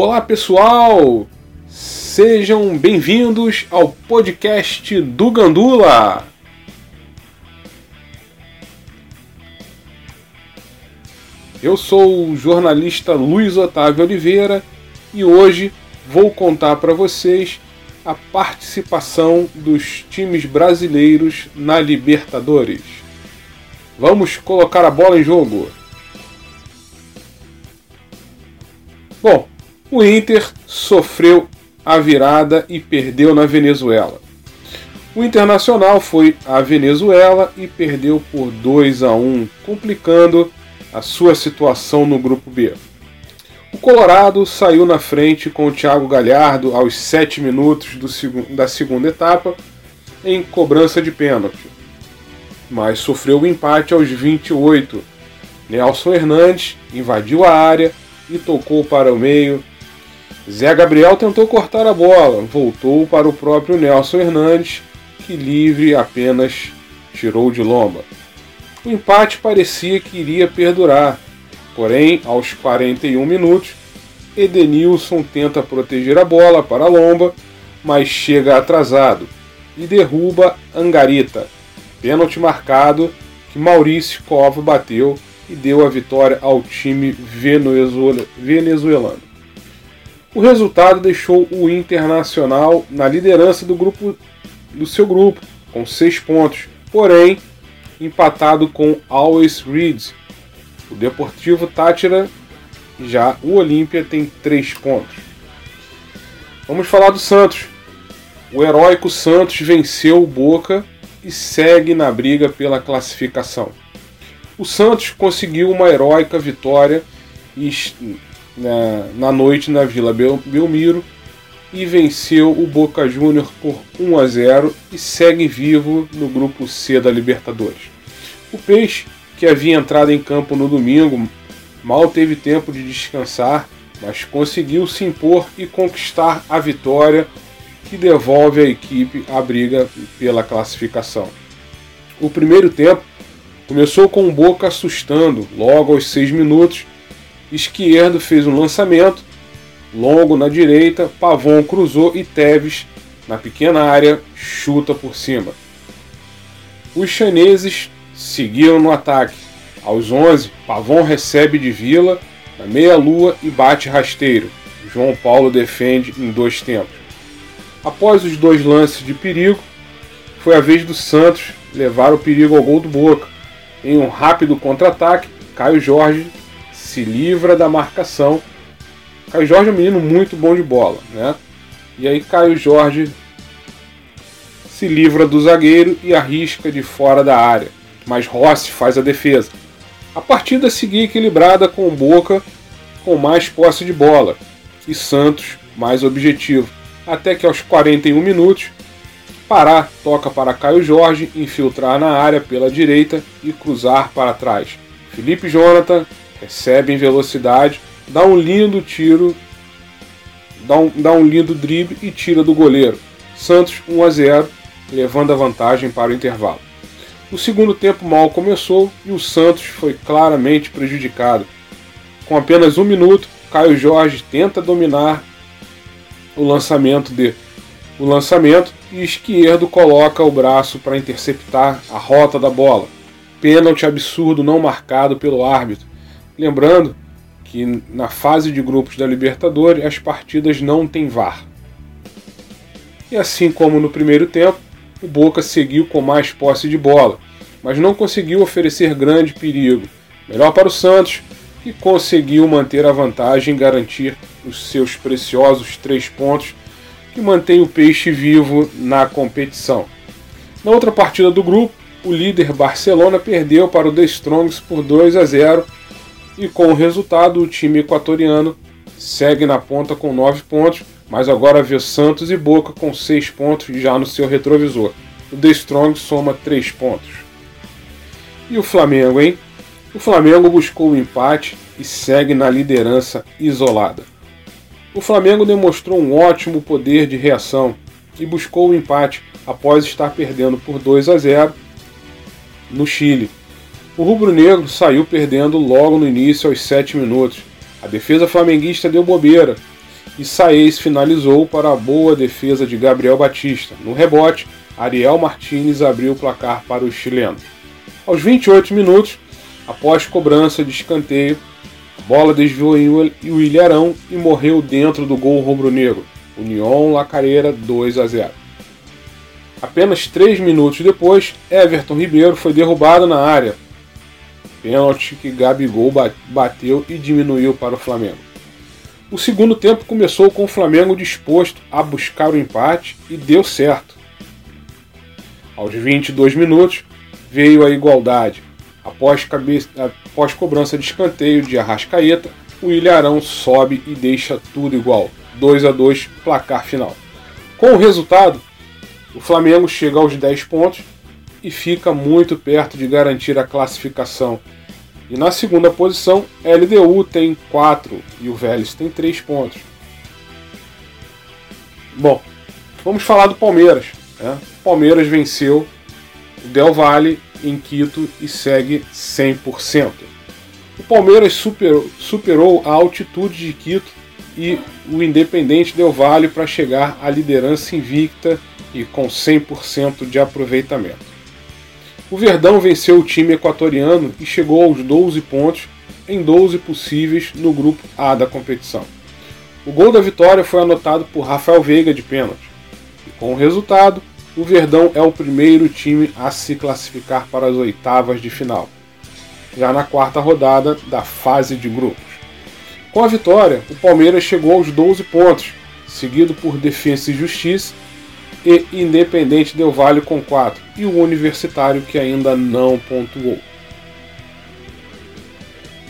Olá pessoal, sejam bem-vindos ao podcast do Gandula. Eu sou o jornalista Luiz Otávio Oliveira e hoje vou contar para vocês a participação dos times brasileiros na Libertadores. Vamos colocar a bola em jogo. Bom, o Inter sofreu a virada e perdeu na Venezuela. O Internacional foi à Venezuela e perdeu por 2 a 1, complicando a sua situação no grupo B. O Colorado saiu na frente com o Thiago Galhardo aos 7 minutos do, da segunda etapa em cobrança de pênalti, mas sofreu o empate aos 28. Nelson Hernandes invadiu a área e tocou para o meio. Zé Gabriel tentou cortar a bola, voltou para o próprio Nelson Hernandes, que livre apenas tirou de lomba. O empate parecia que iria perdurar, porém, aos 41 minutos, Edenilson tenta proteger a bola para a lomba, mas chega atrasado e derruba Angarita. Pênalti marcado que Maurício Cova bateu e deu a vitória ao time venezuelano. O resultado deixou o Internacional na liderança do grupo do seu grupo, com seis pontos, porém empatado com Always Reeds. O Deportivo Tátira, já o Olímpia, tem três pontos. Vamos falar do Santos. O heróico Santos venceu o Boca e segue na briga pela classificação o Santos conseguiu uma heróica vitória na, na noite na Vila Belmiro e venceu o Boca Júnior por 1 a 0 e segue vivo no grupo C da Libertadores. O Peixe, que havia entrado em campo no domingo, mal teve tempo de descansar, mas conseguiu se impor e conquistar a vitória que devolve a equipe à briga pela classificação. O primeiro tempo Começou com o Boca assustando, logo aos 6 minutos. Esquerdo fez um lançamento, longo na direita, Pavon cruzou e Teves, na pequena área, chuta por cima. Os chineses seguiram no ataque. Aos 11, Pavon recebe de Vila na meia-lua e bate rasteiro. João Paulo defende em dois tempos. Após os dois lances de perigo, foi a vez do Santos levar o perigo ao gol do Boca. Em um rápido contra-ataque, Caio Jorge se livra da marcação. Caio Jorge é um menino muito bom de bola, né? E aí Caio Jorge se livra do zagueiro e arrisca de fora da área, mas Rossi faz a defesa. A partida seguia equilibrada com Boca com mais posse de bola e Santos mais objetivo, até que aos 41 minutos Pará toca para Caio Jorge infiltrar na área pela direita e cruzar para trás. Felipe Jonathan recebe em velocidade, dá um lindo tiro, dá um, dá um lindo drible e tira do goleiro. Santos 1 a 0, levando a vantagem para o intervalo. O segundo tempo mal começou e o Santos foi claramente prejudicado. Com apenas um minuto, Caio Jorge tenta dominar o lançamento de o lançamento e esquerdo coloca o braço para interceptar a rota da bola. Pênalti absurdo não marcado pelo árbitro. Lembrando que na fase de grupos da Libertadores as partidas não têm VAR. E assim como no primeiro tempo, o Boca seguiu com mais posse de bola, mas não conseguiu oferecer grande perigo. Melhor para o Santos, que conseguiu manter a vantagem e garantir os seus preciosos três pontos que mantém o Peixe vivo na competição. Na outra partida do grupo, o líder Barcelona perdeu para o The Strongs por 2 a 0 e com o resultado o time equatoriano segue na ponta com 9 pontos, mas agora vê Santos e Boca com 6 pontos já no seu retrovisor. O The Strong soma 3 pontos. E o Flamengo, hein? O Flamengo buscou o empate e segue na liderança isolada. O Flamengo demonstrou um ótimo poder de reação e buscou o empate após estar perdendo por 2 a 0 no Chile. O rubro-negro saiu perdendo logo no início aos 7 minutos. A defesa flamenguista deu bobeira e Saez finalizou para a boa defesa de Gabriel Batista. No rebote, Ariel Martinez abriu o placar para os chilenos. Aos 28 minutos, após cobrança de escanteio, a bola desviou em Williarão e morreu dentro do gol rubro-negro. União Lacareira 2 a 0. Apenas 3 minutos depois, Everton Ribeiro foi derrubado na área. Pênalti que Gabigol bateu e diminuiu para o Flamengo. O segundo tempo começou com o Flamengo disposto a buscar o empate e deu certo. Aos 22 minutos veio a igualdade. Após, cabeça, após cobrança de escanteio de Arrascaeta, o Ilharão sobe e deixa tudo igual. 2 a 2 placar final. Com o resultado, o Flamengo chega aos 10 pontos e fica muito perto de garantir a classificação e na segunda posição, LDU tem 4 e o Vélez tem 3 pontos. Bom, vamos falar do Palmeiras. Né? Palmeiras venceu o Del Valle em Quito e segue 100%. O Palmeiras superou, superou a altitude de Quito e o Independente Del Valle para chegar à liderança invicta e com 100% de aproveitamento. O Verdão venceu o time equatoriano e chegou aos 12 pontos em 12 possíveis no grupo A da competição. O gol da vitória foi anotado por Rafael Veiga de pênalti. E com o resultado, o Verdão é o primeiro time a se classificar para as oitavas de final, já na quarta rodada da fase de grupos. Com a vitória, o Palmeiras chegou aos 12 pontos, seguido por Defensa e Justiça e Independente Del Vale com 4 e o Universitário que ainda não pontuou.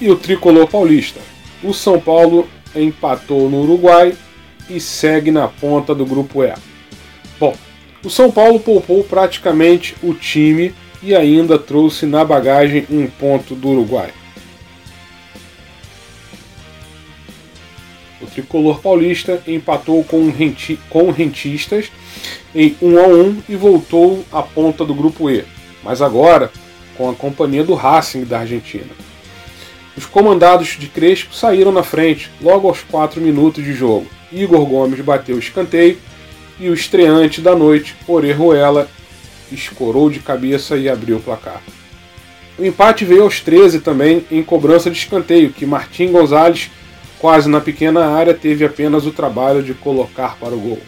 E o tricolor paulista. O São Paulo empatou no Uruguai e segue na ponta do grupo E. Bom, o São Paulo poupou praticamente o time e ainda trouxe na bagagem um ponto do Uruguai. Tricolor paulista empatou com, renti com rentistas em 1 a 1 e voltou à ponta do grupo E, mas agora com a companhia do Racing da Argentina. Os comandados de Crespo saíram na frente logo aos 4 minutos de jogo. Igor Gomes bateu o escanteio e o estreante da noite, Orejuela, escorou de cabeça e abriu o placar. O empate veio aos 13 também em cobrança de escanteio, que Martim Gonzalez, quase na pequena área, teve apenas o trabalho de colocar para o gol.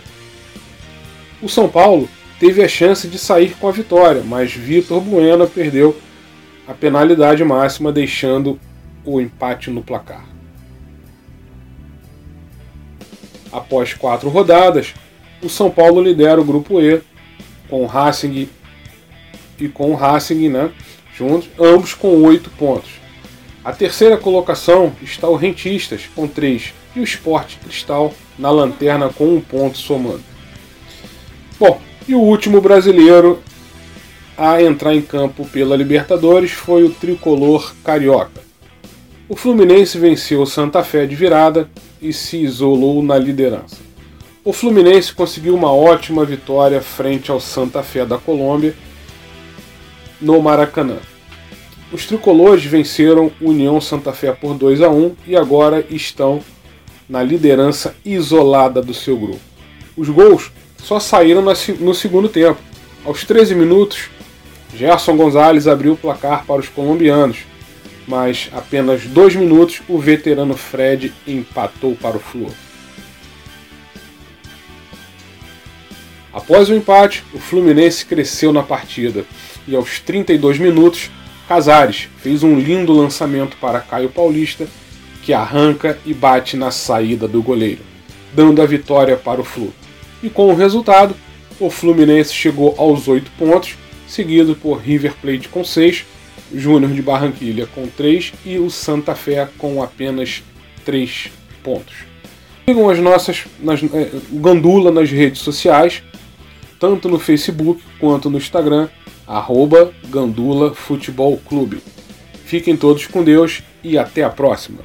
O São Paulo teve a chance de sair com a vitória, mas Vitor Bueno perdeu a penalidade máxima, deixando o empate no placar. Após quatro rodadas, o São Paulo lidera o grupo E com o Racing e com o Racing, né, juntos, ambos com oito pontos. A terceira colocação está o Rentistas com três e o Sport Cristal na lanterna com um ponto somando. Bom, e o último brasileiro a entrar em campo pela Libertadores foi o tricolor carioca. O Fluminense venceu o Santa Fé de virada e se isolou na liderança. O Fluminense conseguiu uma ótima vitória frente ao Santa Fé da Colômbia no Maracanã. Os tricolores venceram União Santa Fé por 2 a 1 e agora estão na liderança isolada do seu grupo. Os gols só saíram no segundo tempo. Aos 13 minutos, Gerson Gonzalez abriu o placar para os colombianos, mas apenas dois minutos o veterano Fred empatou para o Flu. Após o empate, o Fluminense cresceu na partida e aos 32 minutos, Casares fez um lindo lançamento para Caio Paulista, que arranca e bate na saída do goleiro, dando a vitória para o Flu. E com o resultado, o Fluminense chegou aos 8 pontos, seguido por River Plate com 6, Júnior de Barranquilha com 3 e o Santa Fé com apenas 3 pontos. Sigam as nossas nas, eh, Gandula nas redes sociais, tanto no Facebook quanto no Instagram, arroba Gandula Futebol Clube. Fiquem todos com Deus e até a próxima!